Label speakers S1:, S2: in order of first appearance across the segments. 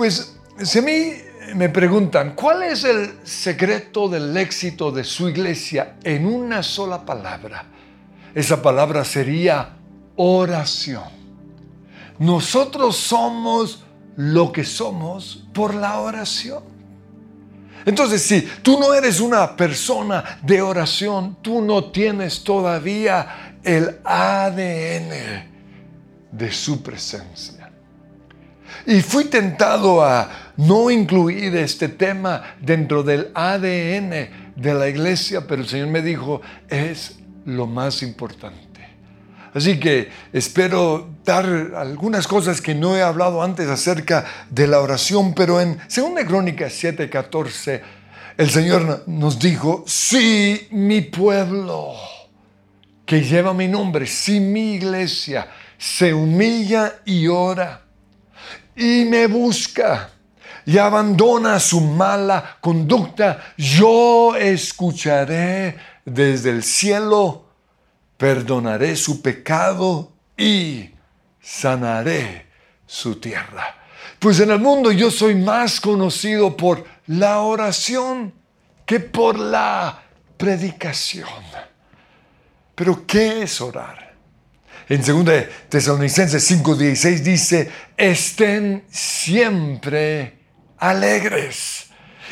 S1: Pues si a mí me preguntan, ¿cuál es el secreto del éxito de su iglesia en una sola palabra? Esa palabra sería oración. Nosotros somos lo que somos por la oración. Entonces, si tú no eres una persona de oración, tú no tienes todavía el ADN de su presencia. Y fui tentado a no incluir este tema dentro del ADN de la iglesia, pero el Señor me dijo, es lo más importante. Así que espero dar algunas cosas que no he hablado antes acerca de la oración, pero en 2 Crónicas 7:14 el Señor nos dijo, si mi pueblo que lleva mi nombre, si mi iglesia se humilla y ora y me busca y abandona su mala conducta, yo escucharé desde el cielo perdonaré su pecado y sanaré su tierra. Pues en el mundo yo soy más conocido por la oración que por la predicación. Pero ¿qué es orar? En 2 Tesalonicenses 5:16 dice, estén siempre alegres.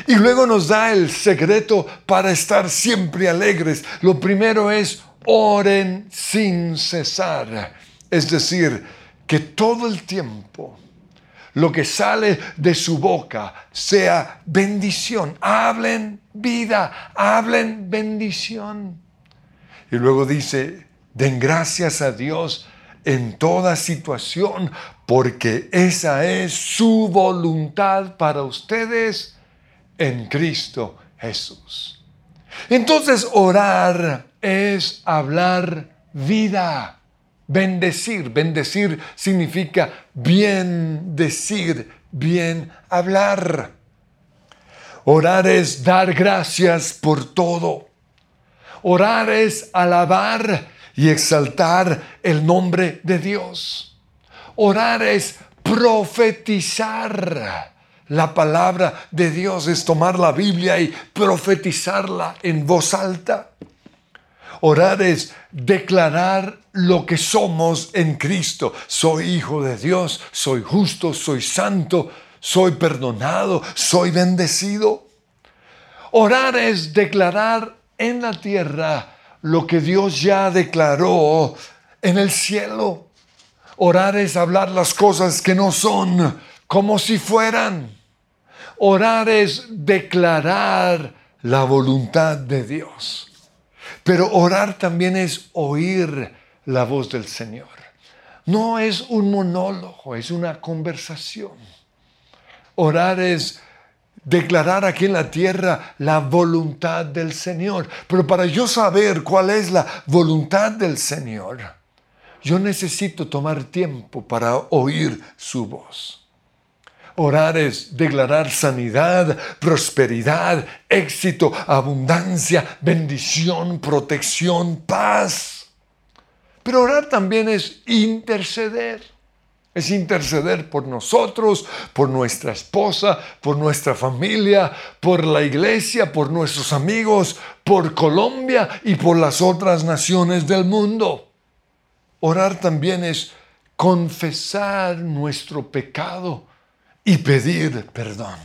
S1: Y luego nos da el secreto para estar siempre alegres. Lo primero es oren sin cesar. Es decir, que todo el tiempo lo que sale de su boca sea bendición. Hablen vida, hablen bendición. Y luego dice, den gracias a Dios en toda situación, porque esa es su voluntad para ustedes en Cristo Jesús. Entonces orar es hablar vida, bendecir. Bendecir significa bien decir, bien hablar. Orar es dar gracias por todo. Orar es alabar y exaltar el nombre de Dios. Orar es profetizar. La palabra de Dios es tomar la Biblia y profetizarla en voz alta. Orar es declarar lo que somos en Cristo. Soy hijo de Dios, soy justo, soy santo, soy perdonado, soy bendecido. Orar es declarar en la tierra lo que Dios ya declaró en el cielo. Orar es hablar las cosas que no son como si fueran. Orar es declarar la voluntad de Dios. Pero orar también es oír la voz del Señor. No es un monólogo, es una conversación. Orar es declarar aquí en la tierra la voluntad del Señor. Pero para yo saber cuál es la voluntad del Señor, yo necesito tomar tiempo para oír su voz. Orar es declarar sanidad, prosperidad, éxito, abundancia, bendición, protección, paz. Pero orar también es interceder. Es interceder por nosotros, por nuestra esposa, por nuestra familia, por la iglesia, por nuestros amigos, por Colombia y por las otras naciones del mundo. Orar también es confesar nuestro pecado y pedir perdón.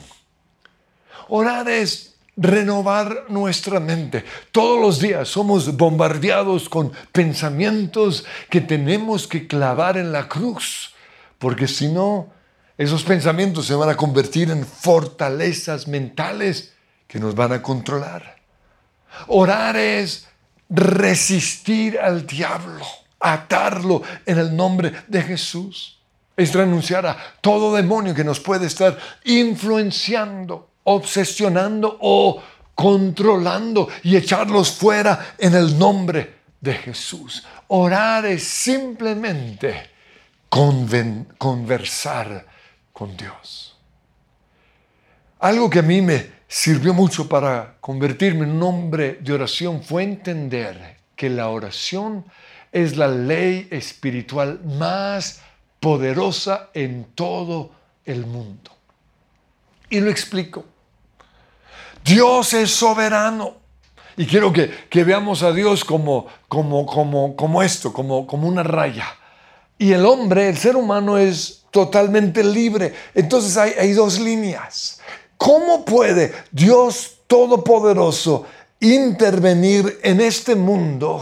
S1: Orar es renovar nuestra mente. Todos los días somos bombardeados con pensamientos que tenemos que clavar en la cruz, porque si no, esos pensamientos se van a convertir en fortalezas mentales que nos van a controlar. Orar es resistir al diablo, atarlo en el nombre de Jesús es renunciar a todo demonio que nos puede estar influenciando, obsesionando o controlando y echarlos fuera en el nombre de Jesús. Orar es simplemente conversar con Dios. Algo que a mí me sirvió mucho para convertirme en un hombre de oración fue entender que la oración es la ley espiritual más poderosa en todo el mundo. Y lo explico. Dios es soberano. Y quiero que, veamos a Dios como, como, como, como esto, como, como una raya. Y el hombre, el ser humano es totalmente libre. Entonces hay, dos líneas. ¿Cómo puede Dios Todopoderoso intervenir en este mundo?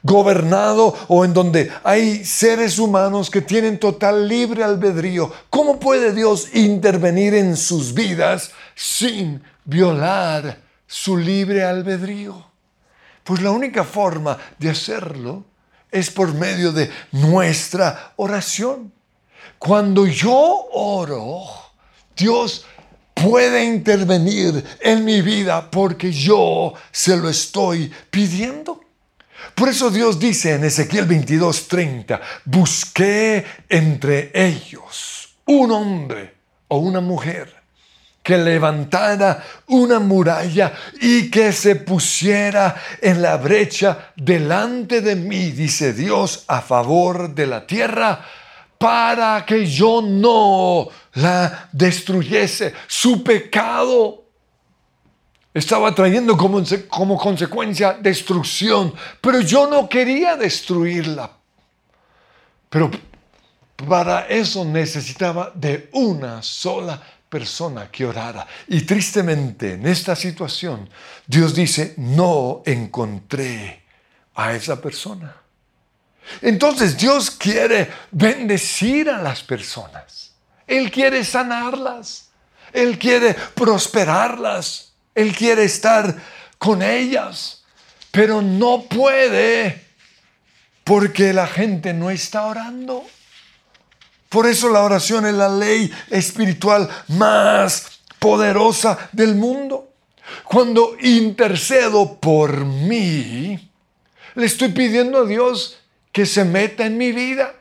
S1: gobernado o en donde hay seres humanos que tienen total libre albedrío. ¿Cómo puede Dios intervenir en sus vidas sin violar su libre albedrío? Pues la única forma de hacerlo es por medio de nuestra oración. Cuando yo oro, Dios puede intervenir en mi vida porque yo se lo estoy pidiendo. Por eso Dios dice en Ezequiel 22:30, busqué entre ellos un hombre o una mujer que levantara una muralla y que se pusiera en la brecha delante de mí, dice Dios, a favor de la tierra, para que yo no la destruyese. Su pecado estaba trayendo como, como consecuencia destrucción, pero yo no quería destruirla. Pero para eso necesitaba de una sola persona que orara. Y tristemente en esta situación, Dios dice, no encontré a esa persona. Entonces Dios quiere bendecir a las personas. Él quiere sanarlas. Él quiere prosperarlas. Él quiere estar con ellas, pero no puede porque la gente no está orando. Por eso la oración es la ley espiritual más poderosa del mundo. Cuando intercedo por mí, le estoy pidiendo a Dios que se meta en mi vida,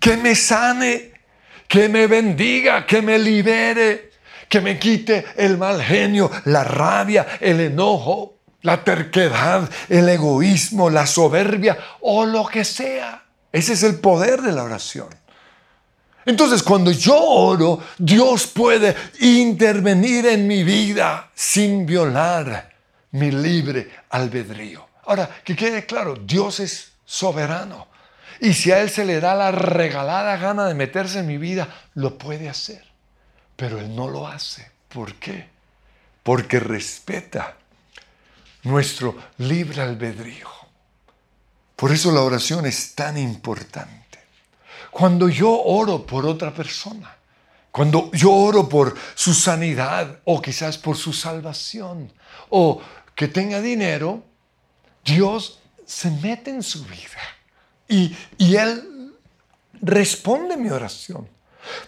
S1: que me sane, que me bendiga, que me libere, que me quite el mal genio, la rabia, el enojo, la terquedad, el egoísmo, la soberbia o lo que sea. Ese es el poder de la oración. Entonces cuando yo oro, Dios puede intervenir en mi vida sin violar mi libre albedrío. Ahora, que quede claro, Dios es soberano. Y si a Él se le da la regalada gana de meterse en mi vida, lo puede hacer. Pero Él no lo hace. ¿Por qué? Porque respeta nuestro libre albedrío. Por eso la oración es tan importante. Cuando yo oro por otra persona, cuando yo oro por su sanidad o quizás por su salvación o que tenga dinero, Dios se mete en su vida y, y Él responde mi oración.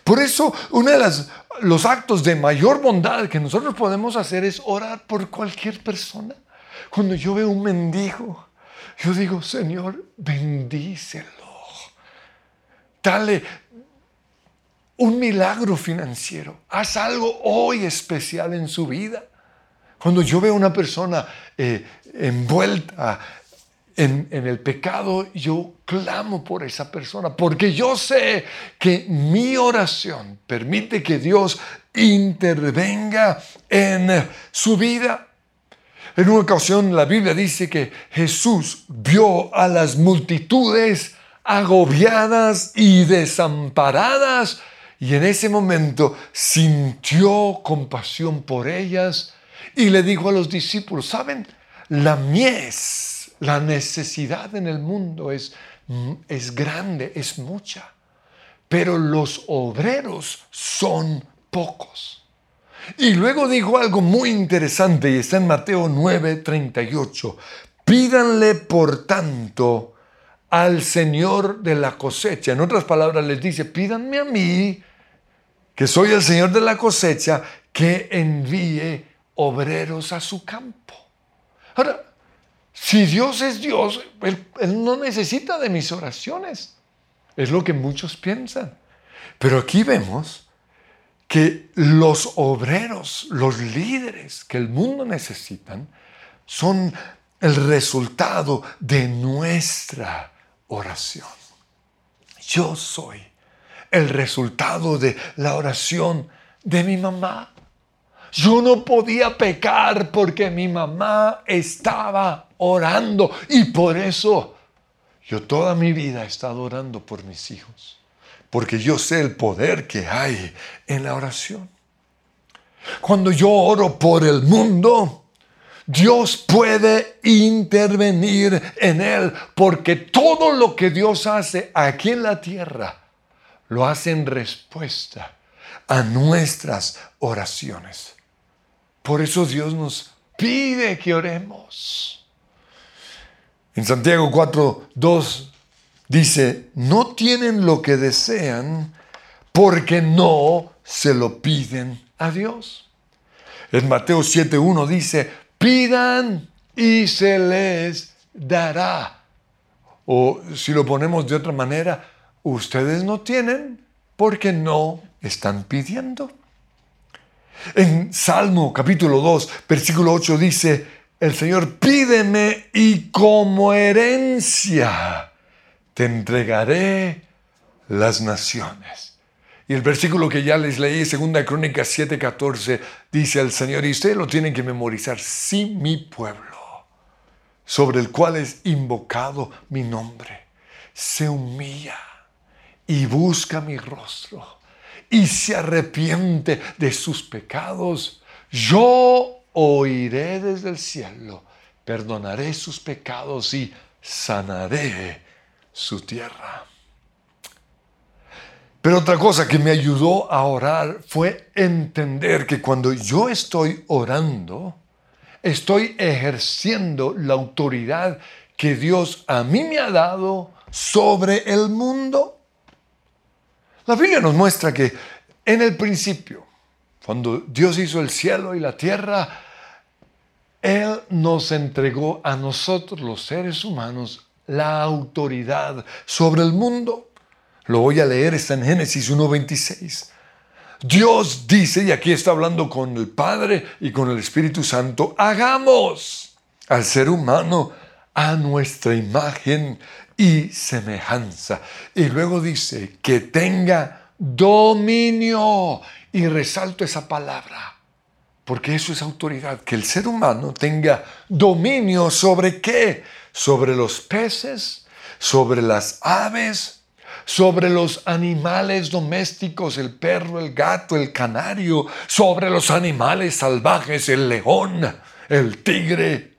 S1: Por eso, uno de los actos de mayor bondad que nosotros podemos hacer es orar por cualquier persona. Cuando yo veo un mendigo, yo digo, Señor, bendícelo. Dale un milagro financiero. Haz algo hoy especial en su vida. Cuando yo veo una persona eh, envuelta en, el pecado, yo clamo por esa persona, porque yo sé que mi oración permite que Dios intervenga en su vida. En una ocasión la Biblia dice que Jesús vio a las multitudes agobiadas y desamparadas y en ese momento sintió compasión por ellas y le dijo a los discípulos, ¿saben? La mies la necesidad en el mundo es, es grande, es mucha, pero los obreros son pocos. Y luego dijo algo muy interesante y está en Mateo 9:38. Pídanle por tanto al Señor de la cosecha. En otras palabras les dice, pídanme a mí, que soy el Señor de la cosecha, que envíe obreros a su campo. Ahora, si Dios es Dios, él, no necesita de mis oraciones. Es lo que muchos piensan. Pero aquí vemos que los obreros, los líderes que el mundo necesitan, son el resultado de nuestra oración. Yo soy el resultado de la oración de mi mamá, Yo no podía pecar porque mi mamá estaba orando y por eso yo toda mi vida he estado orando por mis hijos, porque yo sé el poder que hay en la oración. Cuando yo oro por el mundo, Dios puede intervenir en él, porque todo lo que Dios hace aquí en la tierra, lo hace en respuesta a nuestras oraciones. Por eso Dios nos pide que oremos. En Santiago 4, 2 dice, no tienen lo que desean porque no se lo piden a Dios. En Mateo 7.1 dice, pidan y se les dará. O si lo ponemos de otra manera, ustedes no tienen porque no están pidiendo. En Salmo capítulo 2, versículo 8 dice, el Señor pídeme y como herencia te entregaré las naciones. Y el versículo que ya les leí, 2 Crónicas 7:14, dice el Señor, y ustedes lo tienen que memorizar, si mi pueblo, sobre el cual es invocado mi nombre, se humilla y busca mi rostro y se arrepiente de sus pecados, yo oiré desde el cielo, perdonaré sus pecados y sanaré su tierra. Pero otra cosa que me ayudó a orar fue entender que cuando yo estoy orando, estoy ejerciendo la autoridad que Dios a mí me ha dado sobre el mundo. La Biblia nos muestra que en el principio, cuando Dios hizo el cielo y la tierra, Él nos entregó a nosotros, los seres humanos, la autoridad sobre el mundo. Lo voy a leer, está en Génesis 1.26. Dios dice, y aquí está hablando con el Padre y con el Espíritu Santo, hagamos al ser humano a nuestra imagen y semejanza. Y luego dice que tenga dominio. Y resalto esa palabra, porque eso es autoridad, que el ser humano tenga dominio sobre qué? Sobre los peces, sobre las aves, sobre los animales domésticos, el perro, el gato, el canario, sobre los animales salvajes, el león, el tigre,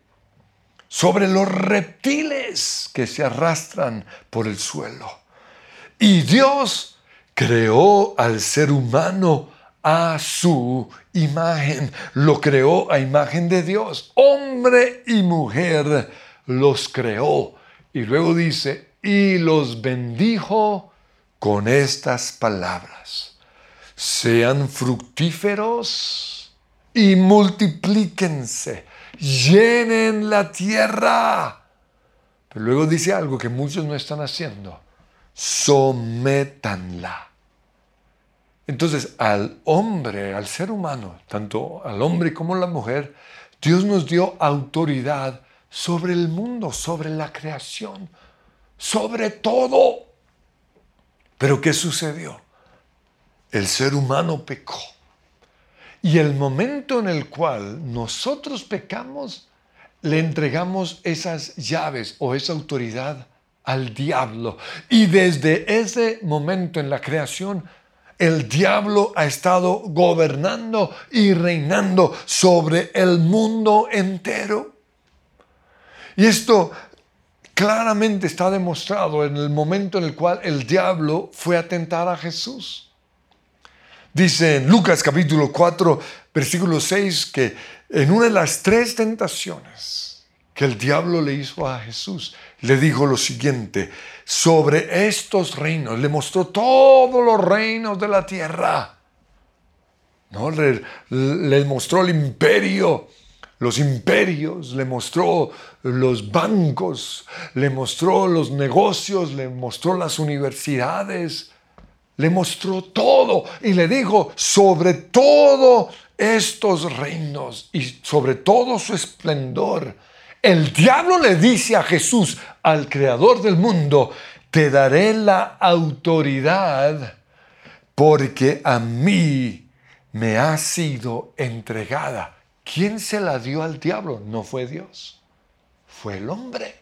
S1: sobre los reptiles que se arrastran por el suelo. Y Dios creó al ser humano a su imagen, lo creó a imagen de Dios. Hombre y mujer los creó. Y luego dice, y los bendijo con estas palabras. Sean fructíferos y multiplíquense llenen la tierra. Pero luego dice algo que muchos no están haciendo. Sométanla. Entonces, al hombre, al ser humano, tanto al hombre como a la mujer, Dios nos dio autoridad sobre el mundo, sobre la creación, sobre todo. Pero ¿qué sucedió? El ser humano pecó. Y el momento en el cual nosotros pecamos, le entregamos esas llaves o esa autoridad al diablo. Y desde ese momento en la creación, el diablo ha estado gobernando y reinando sobre el mundo entero. Y esto claramente está demostrado en el momento en el cual el diablo fue a tentar a Jesús. Dice en Lucas capítulo 4, versículo 6, que en una de las tres tentaciones que el diablo le hizo a Jesús, le dijo lo siguiente, sobre estos reinos, le mostró todos los reinos de la tierra. ¿No? Le, le mostró el imperio, los imperios, le mostró los bancos, le mostró los negocios, le mostró las universidades, le mostró todo y le dijo, sobre todo estos reinos y sobre todo su esplendor, el diablo le dice a Jesús, al creador del mundo, te daré la autoridad porque a mí me ha sido entregada. ¿Quién se la dio al diablo? No fue Dios, fue el hombre.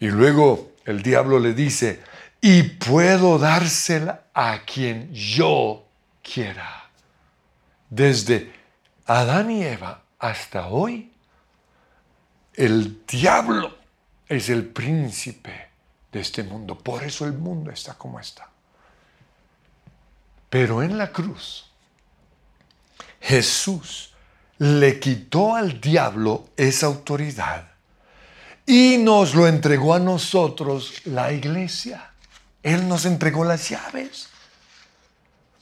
S1: Y luego el diablo le dice, y puedo dársela a quien yo quiera. Desde Adán y Eva hasta hoy, el diablo es el príncipe de este mundo. Por eso el mundo está como está. Pero en la cruz, Jesús le quitó al diablo esa autoridad y nos lo entregó a nosotros la iglesia. Él nos entregó las llaves.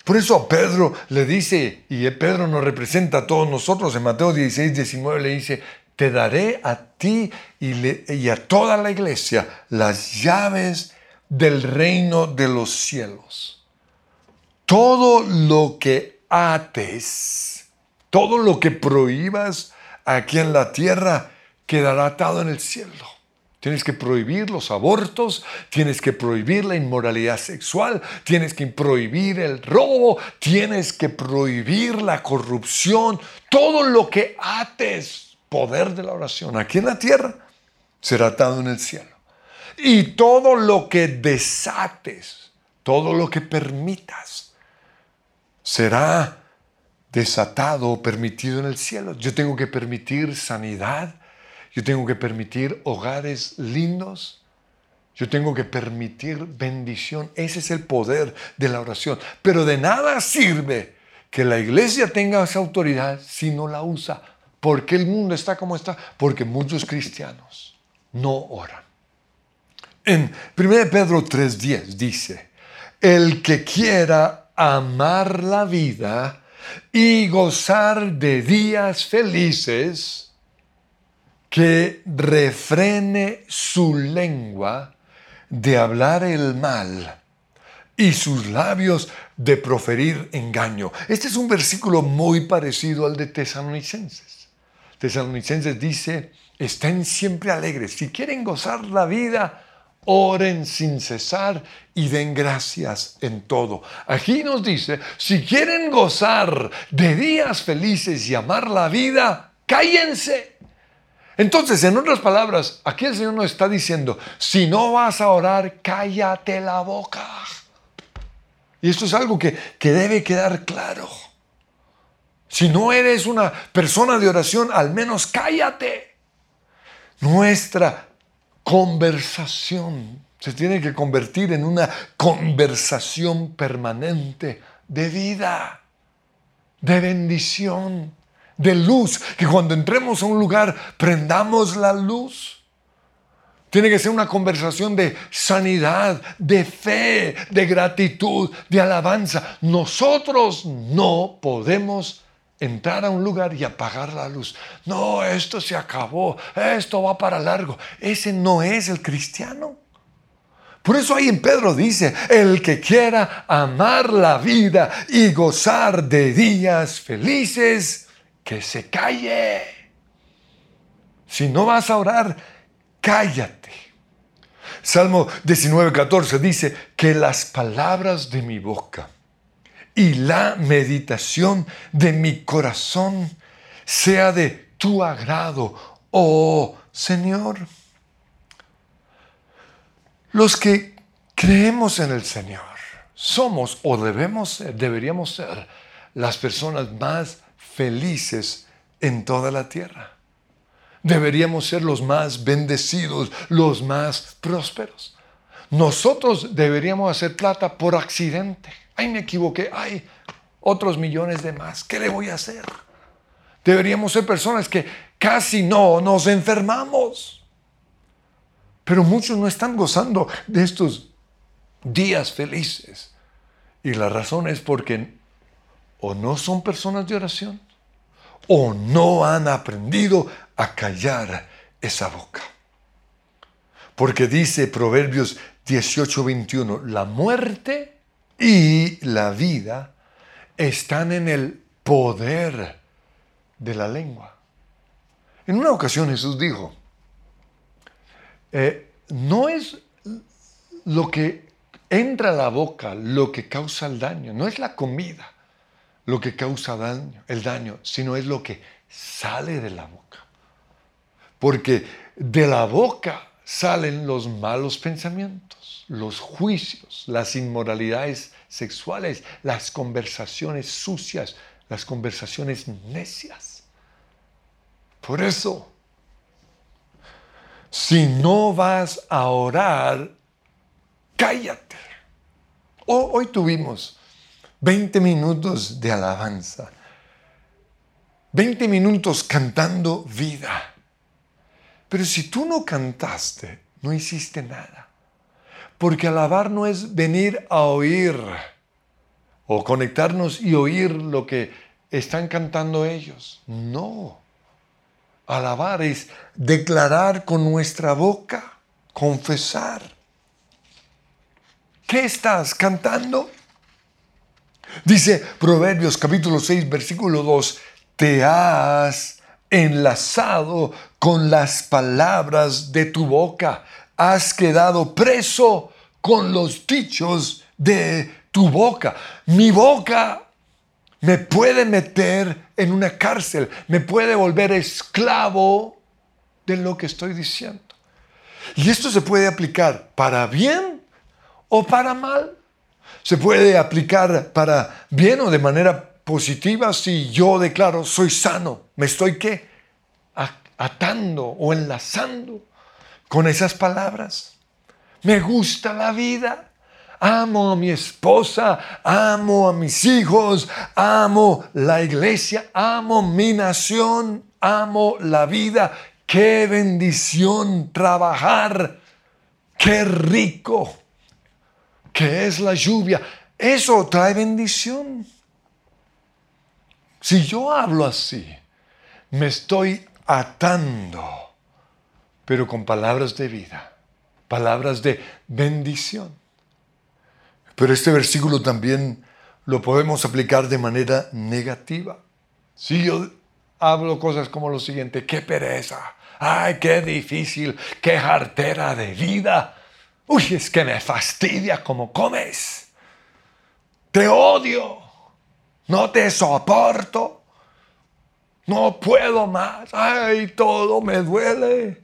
S1: Por eso a Pedro le dice, y Pedro nos representa a todos nosotros, en Mateo 16, 19 le dice, te daré a ti y, y a toda la iglesia las llaves del reino de los cielos. Todo lo que ates, todo lo que prohíbas aquí en la tierra, quedará atado en el cielo. Tienes que prohibir los abortos, tienes que prohibir la inmoralidad sexual, tienes que prohibir el robo, tienes que prohibir la corrupción, todo lo que ates, poder de la oración aquí en la tierra, será atado en el cielo. Y todo lo que desates, todo lo que permitas, será desatado o permitido en el cielo. Yo tengo que permitir sanidad, yo tengo que permitir hogares lindos. Yo tengo que permitir bendición. Ese es el poder de la oración. Pero de nada sirve que la iglesia tenga esa autoridad si no la usa. ¿Por qué el mundo está como está? Porque muchos cristianos no oran. En 1 Pedro 3:10 dice, el que quiera amar la vida y gozar de días felices, que refrene su lengua de hablar el mal y sus labios de proferir engaño. Este es un versículo muy parecido al de Tesalonicenses. Tesalonicenses dice, estén siempre alegres. Si quieren gozar la vida, oren sin cesar y den gracias en todo. Aquí nos dice, si quieren gozar de días felices y amar la vida, cállense entonces, en otras palabras, aquí el Señor nos está diciendo, si no vas a orar, cállate la boca. Y esto es algo que, que debe quedar claro. Si no eres una persona de oración, al menos cállate. Nuestra conversación se tiene que convertir en una conversación permanente de vida, de bendición de luz, que cuando entremos a un lugar prendamos la luz. Tiene que ser una conversación de sanidad, de fe, de gratitud, de alabanza. Nosotros no podemos entrar a un lugar y apagar la luz. No, esto se acabó, esto va para largo. Ese no es el cristiano. Por eso ahí en Pedro dice, el que quiera amar la vida y gozar de días felices, que se calle. Si no vas a orar, cállate. Salmo 19:14 dice que las palabras de mi boca y la meditación de mi corazón sea de tu agrado, oh Señor. Los que creemos en el Señor somos o debemos deberíamos ser las personas más felices en toda la tierra. Deberíamos ser los más bendecidos, los más prósperos. Nosotros deberíamos hacer plata por accidente. Ay, me equivoqué. Ay, otros millones de más. ¿Qué le voy a hacer? Deberíamos ser personas que casi no nos enfermamos. Pero muchos no están gozando de estos días felices. Y la razón es porque o no son personas de oración o no han aprendido a callar esa boca. Porque dice Proverbios 18:21, la muerte y la vida están en el poder de la lengua. En una ocasión Jesús dijo, eh, no es lo que entra a la boca lo que causa el daño, no es la comida lo que causa daño, el daño, sino es lo que sale de la boca. Porque de la boca salen los malos pensamientos, los juicios, las inmoralidades sexuales, las conversaciones sucias, las conversaciones necias. Por eso, si no vas a orar, cállate. hoy tuvimos 20 minutos de alabanza, 20 minutos cantando vida. Pero si tú no cantaste, no hiciste nada. Porque alabar no es venir a oír o conectarnos y oír lo que están cantando ellos. No. Alabar es declarar con nuestra boca, confesar. ¿Qué estás cantando? Dice Proverbios capítulo 6, versículo 2, te has enlazado con las palabras de tu boca, has quedado preso con los dichos de tu boca. Mi boca me puede meter en una cárcel, me puede volver esclavo de lo que estoy diciendo. Y esto se puede aplicar para bien o para mal. Se puede aplicar para bien o de manera positiva si yo declaro soy sano. Me estoy qué? Atando o enlazando con esas palabras. Me gusta la vida. Amo a mi esposa, amo a mis hijos, amo la iglesia, amo mi nación, amo la vida. Qué bendición trabajar. Qué rico que es la lluvia. Eso trae bendición. Si yo hablo así, me estoy atando, pero con palabras de vida, palabras de bendición. Pero este versículo también lo podemos aplicar de manera negativa. Si yo hablo cosas como lo siguiente, qué pereza, ay, qué difícil, qué jartera de vida. Uy, es que me fastidia como comes. Te odio no te soporto, no puedo más, ay, todo me duele.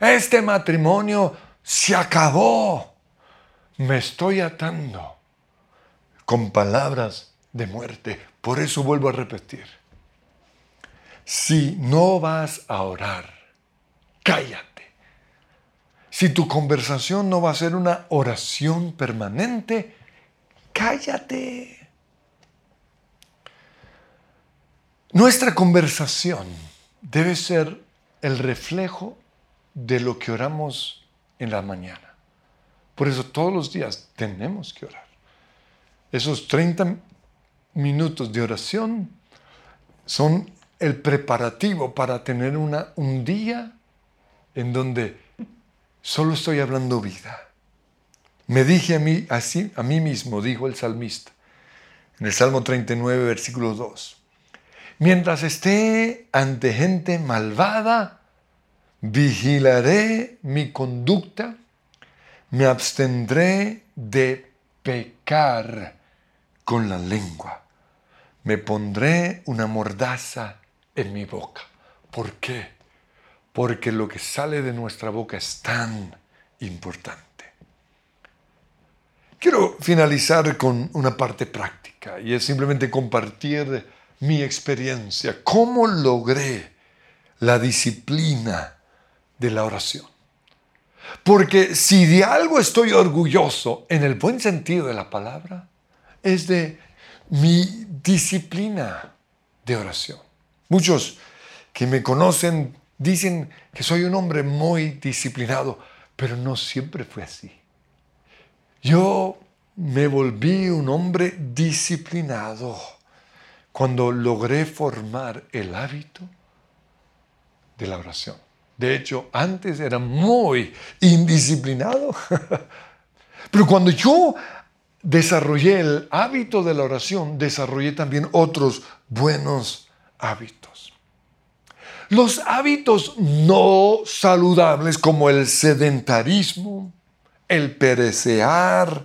S1: Este matrimonio se acabó. Me estoy atando con palabras de muerte. Por eso vuelvo a repetir. Si no vas a orar, cállate. Si tu conversación no va a ser una oración permanente, cállate. Nuestra conversación debe ser el reflejo de lo que oramos en la mañana. Por eso todos los días tenemos que orar. Esos 30 minutos de oración son el preparativo para tener un día en donde solo estoy hablando vida. Me dije a mí así, a mí mismo, dijo el salmista, en el Salmo 39, versículo 2. Mientras esté ante gente malvada, vigilaré mi conducta, me abstendré de pecar con la lengua. Me pondré una mordaza en mi boca. ¿Por qué? Porque lo que sale de nuestra boca es tan importante. Quiero finalizar con una parte práctica y es simplemente compartir mi experiencia, cómo logré la disciplina de la oración. Porque si de algo estoy orgulloso, en el buen sentido de la palabra, es de mi disciplina de oración. Muchos que me conocen dicen que soy un hombre muy disciplinado, pero no siempre fue así. Yo me volví un hombre disciplinado cuando logré formar el hábito de la oración. De hecho, antes era muy indisciplinado. Pero cuando yo desarrollé el hábito de la oración, desarrollé también otros buenos hábitos. Los hábitos no saludables como el sedentarismo, el perecear,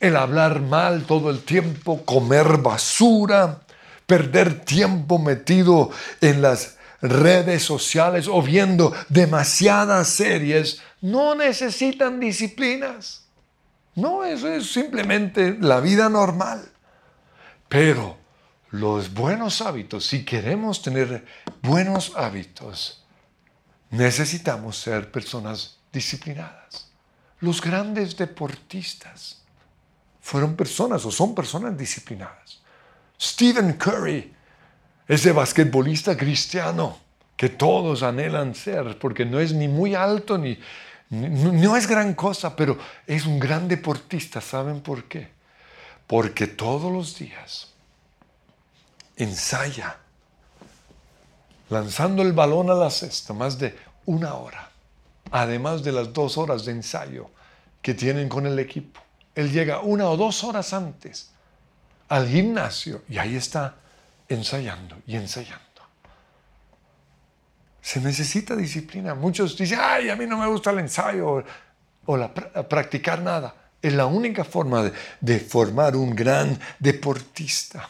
S1: el hablar mal todo el tiempo, comer basura, perder tiempo metido en las redes sociales o viendo demasiadas series, no necesitan disciplinas. No, eso es simplemente la vida normal. Pero los buenos hábitos, si queremos tener buenos hábitos, necesitamos ser personas disciplinadas. Los grandes deportistas fueron personas o son personas disciplinadas. Stephen Curry, ese basquetbolista cristiano que todos anhelan ser, porque no es ni muy alto ni, no es gran cosa, pero es un gran deportista. ¿Saben por qué? Porque todos los días ensaya lanzando el balón a la cesta más de una hora, además de las dos horas de ensayo que tienen con el equipo. Él llega una o dos horas antes al gimnasio y ahí está ensayando y ensayando. Se necesita disciplina. Muchos dicen, ay, a mí no me gusta el ensayo o, la, practicar nada. Es la única forma de, formar un gran deportista.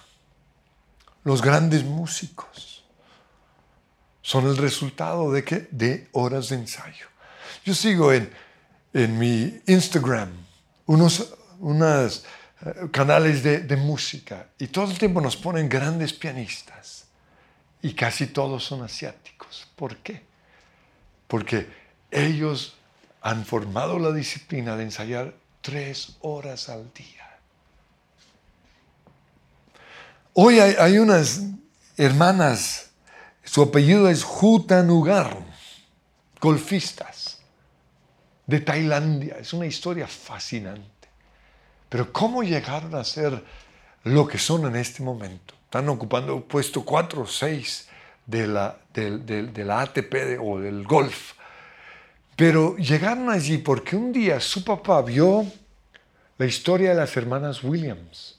S1: Los grandes músicos son el resultado de, ¿qué? de horas de ensayo. Yo sigo en, en mi Instagram unos unas, canales de, música y todo el tiempo nos ponen grandes pianistas y casi todos son asiáticos. ¿Por qué? Porque ellos han formado la disciplina de ensayar tres horas al día. Hoy hay, unas hermanas, su apellido es Jutanugar, golfistas de Tailandia. Es una historia fascinante. Pero ¿cómo llegaron a ser lo que son en este momento? Están ocupando puesto 4 o 6 de la, de, la ATP o del golf. Pero llegaron allí porque un día su papá vio la historia de las hermanas Williams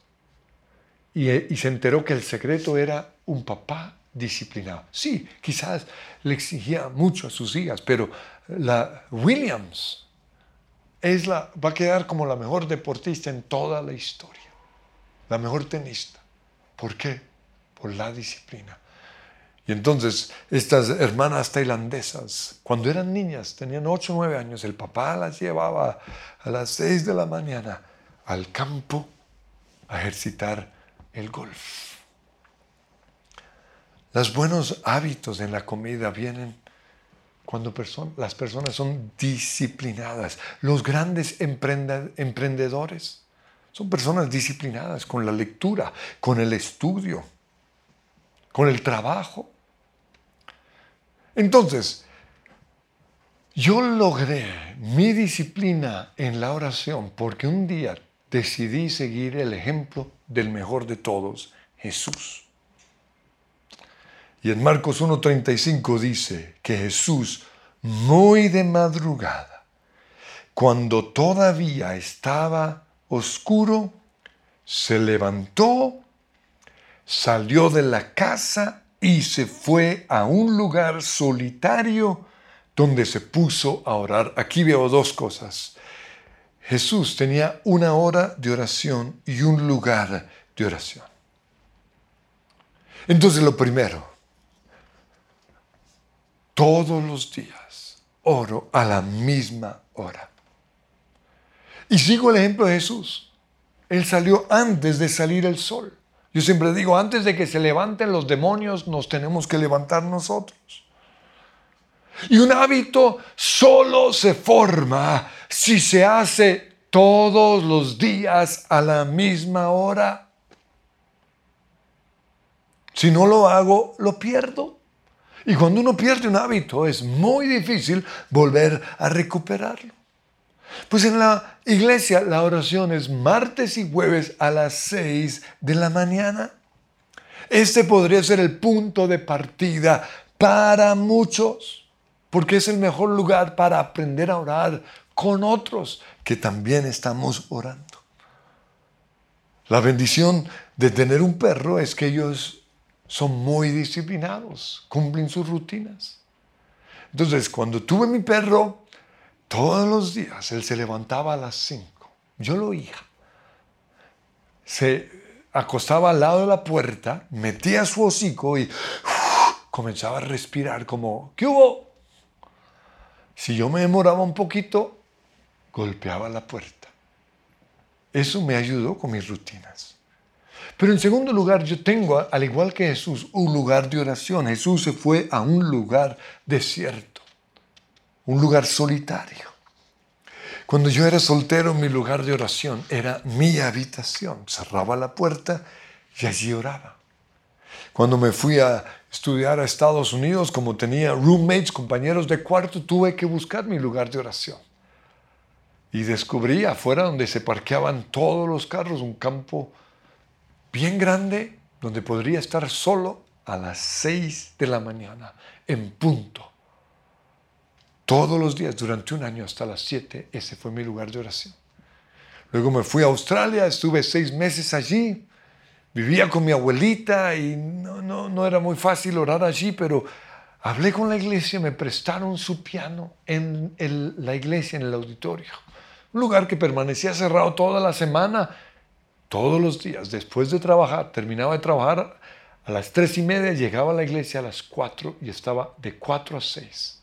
S1: y, y, se enteró que el secreto era un papá disciplinado. Sí, quizás le exigía mucho a sus hijas, pero la Williams es la, va a quedar como la mejor deportista en toda la historia, la mejor tenista. ¿Por qué? Por la disciplina. Y entonces estas hermanas tailandesas, cuando eran niñas, tenían 8 o 9 años, el papá las llevaba a las 6 de la mañana al campo a ejercitar el golf. Los buenos hábitos en la comida vienen cuando las personas son disciplinadas. Los grandes emprendedores son personas disciplinadas con la lectura, con el estudio, con el trabajo. Entonces, yo logré mi disciplina en la oración porque un día decidí seguir el ejemplo del mejor de todos, Jesús. Y en Marcos 1.35 dice que Jesús, muy de madrugada, cuando todavía estaba oscuro, se levantó, salió de la casa y se fue a un lugar solitario donde se puso a orar. Aquí veo dos cosas. Jesús tenía una hora de oración y un lugar de oración. Entonces lo primero, todos los días oro a la misma hora. Y sigo el ejemplo de Jesús. Él salió antes de salir el sol. Yo siempre digo, antes de que se levanten los demonios, nos tenemos que levantar nosotros. Y un hábito solo se forma si se hace todos los días a la misma hora. Si no lo hago, lo pierdo. Y cuando uno pierde un hábito es muy difícil volver a recuperarlo. Pues en la iglesia la oración es martes y jueves a las 6 de la mañana. Este podría ser el punto de partida para muchos, porque es el mejor lugar para aprender a orar con otros que también estamos orando. La bendición de tener un perro es que ellos son muy disciplinados, cumplen sus rutinas. Entonces, cuando tuve mi perro, todos los días él se levantaba a las 5. Yo lo oía. se acostaba al lado de la puerta, metía su hocico y comenzaba a respirar como, ¿qué hubo? Si yo me demoraba un poquito, golpeaba la puerta. Eso me ayudó con mis rutinas. Pero en segundo lugar, yo tengo, al igual que Jesús, un lugar de oración. Jesús se fue a un lugar desierto, un lugar solitario. Cuando yo era soltero, mi lugar de oración era mi habitación. Cerraba la puerta y allí oraba. Cuando me fui a estudiar a Estados Unidos, como tenía roommates, compañeros de cuarto, tuve que buscar mi lugar de oración. Y descubrí afuera donde se parqueaban todos los carros un campo bien grande donde podría estar solo a las 6 de la mañana, en punto. Todos los días, durante un año hasta las 7, ese fue mi lugar de oración. Luego me fui a Australia, estuve seis meses allí, vivía con mi abuelita y no, no, no era muy fácil orar allí, pero hablé con la iglesia, me prestaron su piano en la iglesia, en el auditorio. Un lugar que permanecía cerrado toda la semana todos los días, después de trabajar, terminaba de trabajar a las tres y media, llegaba a la iglesia a las cuatro y estaba de cuatro a seis,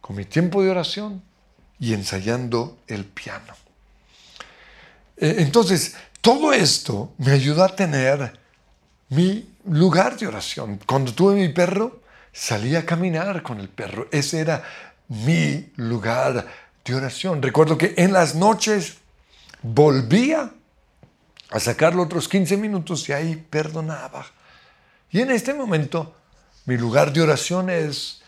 S1: con mi tiempo de oración y ensayando el piano. Eh, entonces, todo esto me ayudó a tener mi lugar de oración. Cuando tuve mi perro, salí a caminar con el perro. Ese era mi lugar de oración. Recuerdo que en las noches volvía a sacarlo otros 15 minutos y ahí perdonaba. Y en este momento mi lugar de oración es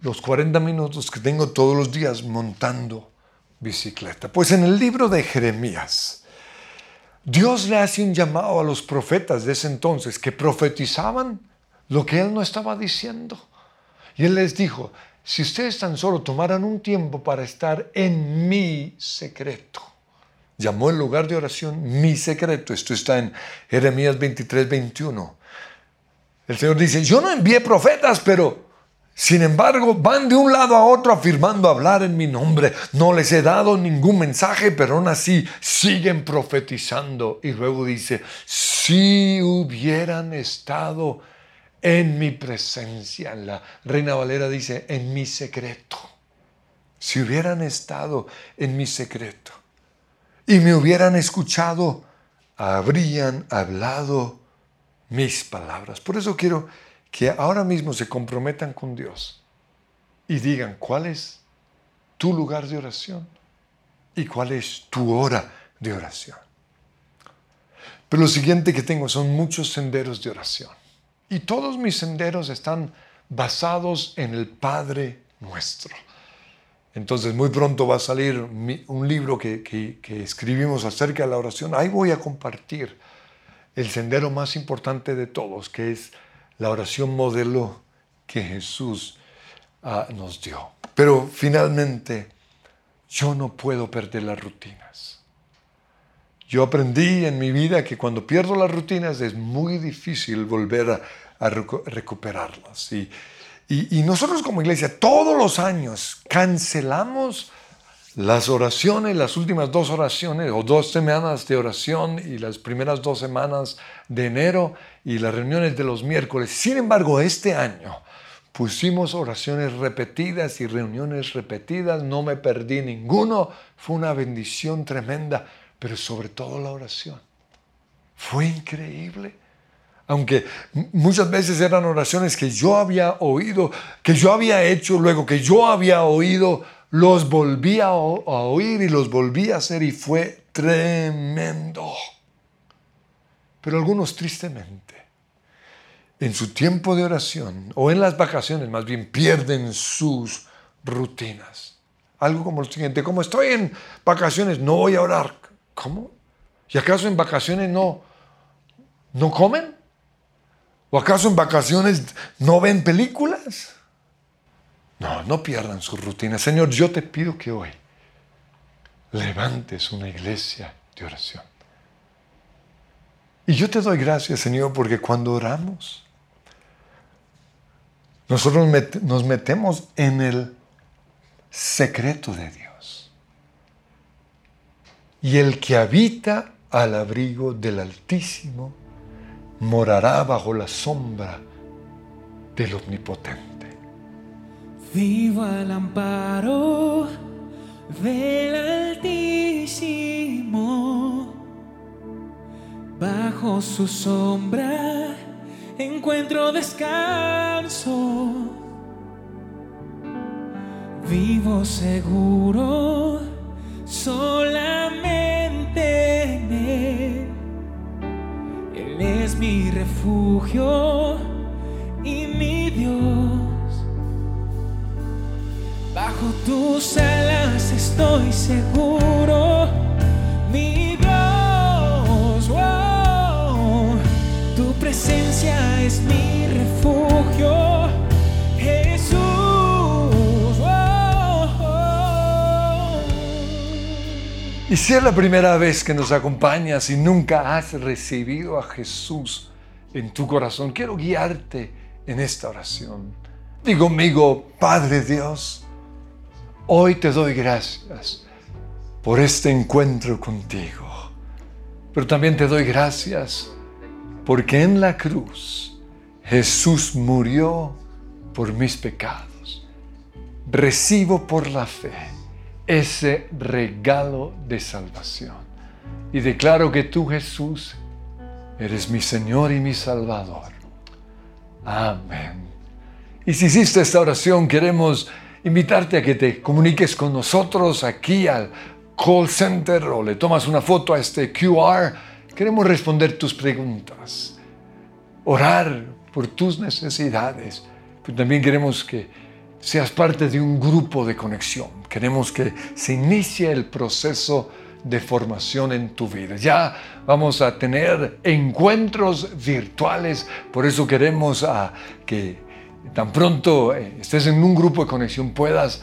S1: los 40 minutos que tengo todos los días montando bicicleta. Pues en el libro de Jeremías, Dios le hace un llamado a los profetas de ese entonces que profetizaban lo que él no estaba diciendo. Y él les dijo, si ustedes tan solo tomaran un tiempo para estar en mi secreto, llamó el lugar de oración mi secreto. Esto está en Jeremías 23, 21. El Señor dice, yo no envié profetas, pero sin embargo van de un lado a otro afirmando hablar en mi nombre. No les he dado ningún mensaje, pero aún así siguen profetizando. Y luego dice, si hubieran estado en mi presencia, la Reina Valera dice, en mi secreto. Si hubieran estado en mi secreto y me hubieran escuchado, habrían hablado mis palabras. Por eso quiero que ahora mismo se comprometan con Dios y digan cuál es tu lugar de oración y cuál es tu hora de oración. Pero lo siguiente que tengo son muchos senderos de oración. Y todos mis senderos están basados en el Padre nuestro. Entonces muy pronto va a salir un libro que, escribimos acerca de la oración. Ahí voy a compartir el sendero más importante de todos, que es la oración modelo que Jesús ah, nos dio. Pero finalmente, yo no puedo perder las rutinas. Yo aprendí en mi vida que cuando pierdo las rutinas es muy difícil volver a, recuperarlas. Y, y, nosotros como iglesia todos los años cancelamos las oraciones, las últimas dos oraciones o dos semanas de oración y las primeras dos semanas de enero y las reuniones de los miércoles. Sin embargo, este año pusimos oraciones repetidas y reuniones repetidas, no me perdí ninguno, fue una bendición tremenda, pero sobre todo la oración. Fue increíble aunque muchas veces eran oraciones que yo había oído, que yo había hecho, luego que yo había oído, los volví a, oír y los volví a hacer y fue tremendo. Pero algunos tristemente, en su tiempo de oración o en las vacaciones más bien pierden sus rutinas. Algo como lo siguiente, como estoy en vacaciones, no voy a orar. ¿Cómo? ¿Y acaso en vacaciones no, no comen? ¿O acaso en vacaciones no ven películas? No, no pierdan su rutina. Señor, yo te pido que hoy levantes una iglesia de oración. Y yo te doy gracias, Señor, porque cuando oramos, nosotros nos metemos en el secreto de Dios. Y el que habita al abrigo del Altísimo, morará bajo la sombra del Omnipotente.
S2: Vivo al amparo del Altísimo, bajo su sombra encuentro descanso. Vivo seguro solamente. Es mi refugio y mi Dios. Bajo tus alas estoy seguro, mi Dios.
S1: Y si es la primera vez que nos acompañas y nunca has recibido a Jesús en tu corazón, quiero guiarte en esta oración. Digo conmigo, Padre Dios, hoy te doy gracias por este encuentro contigo. Pero también te doy gracias porque en la cruz Jesús murió por mis pecados. Recibo por la fe ese regalo de salvación. Y declaro que tú, Jesús, eres mi Señor y mi Salvador. Amén. Y si hiciste esta oración, queremos invitarte a que te comuniques con nosotros aquí al call center o le tomas una foto a este QR. Queremos responder tus preguntas, orar por tus necesidades, pero también queremos que seas parte de un grupo de conexión. Queremos que se inicie el proceso de formación en tu vida. Ya vamos a tener encuentros virtuales, por eso queremos que tan pronto eh, estés en un grupo de conexión puedas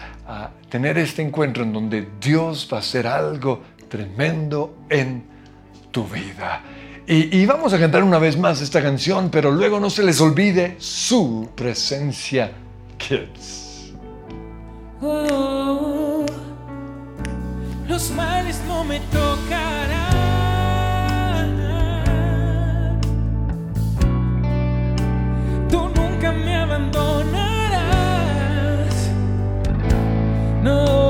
S1: tener este encuentro en donde Dios va a hacer algo tremendo en tu vida. Y, y vamos a cantar una vez más esta canción, pero luego no se les olvide su presencia, kids.
S2: Oh, los males no me tocarán. Tú nunca me abandonarás. No.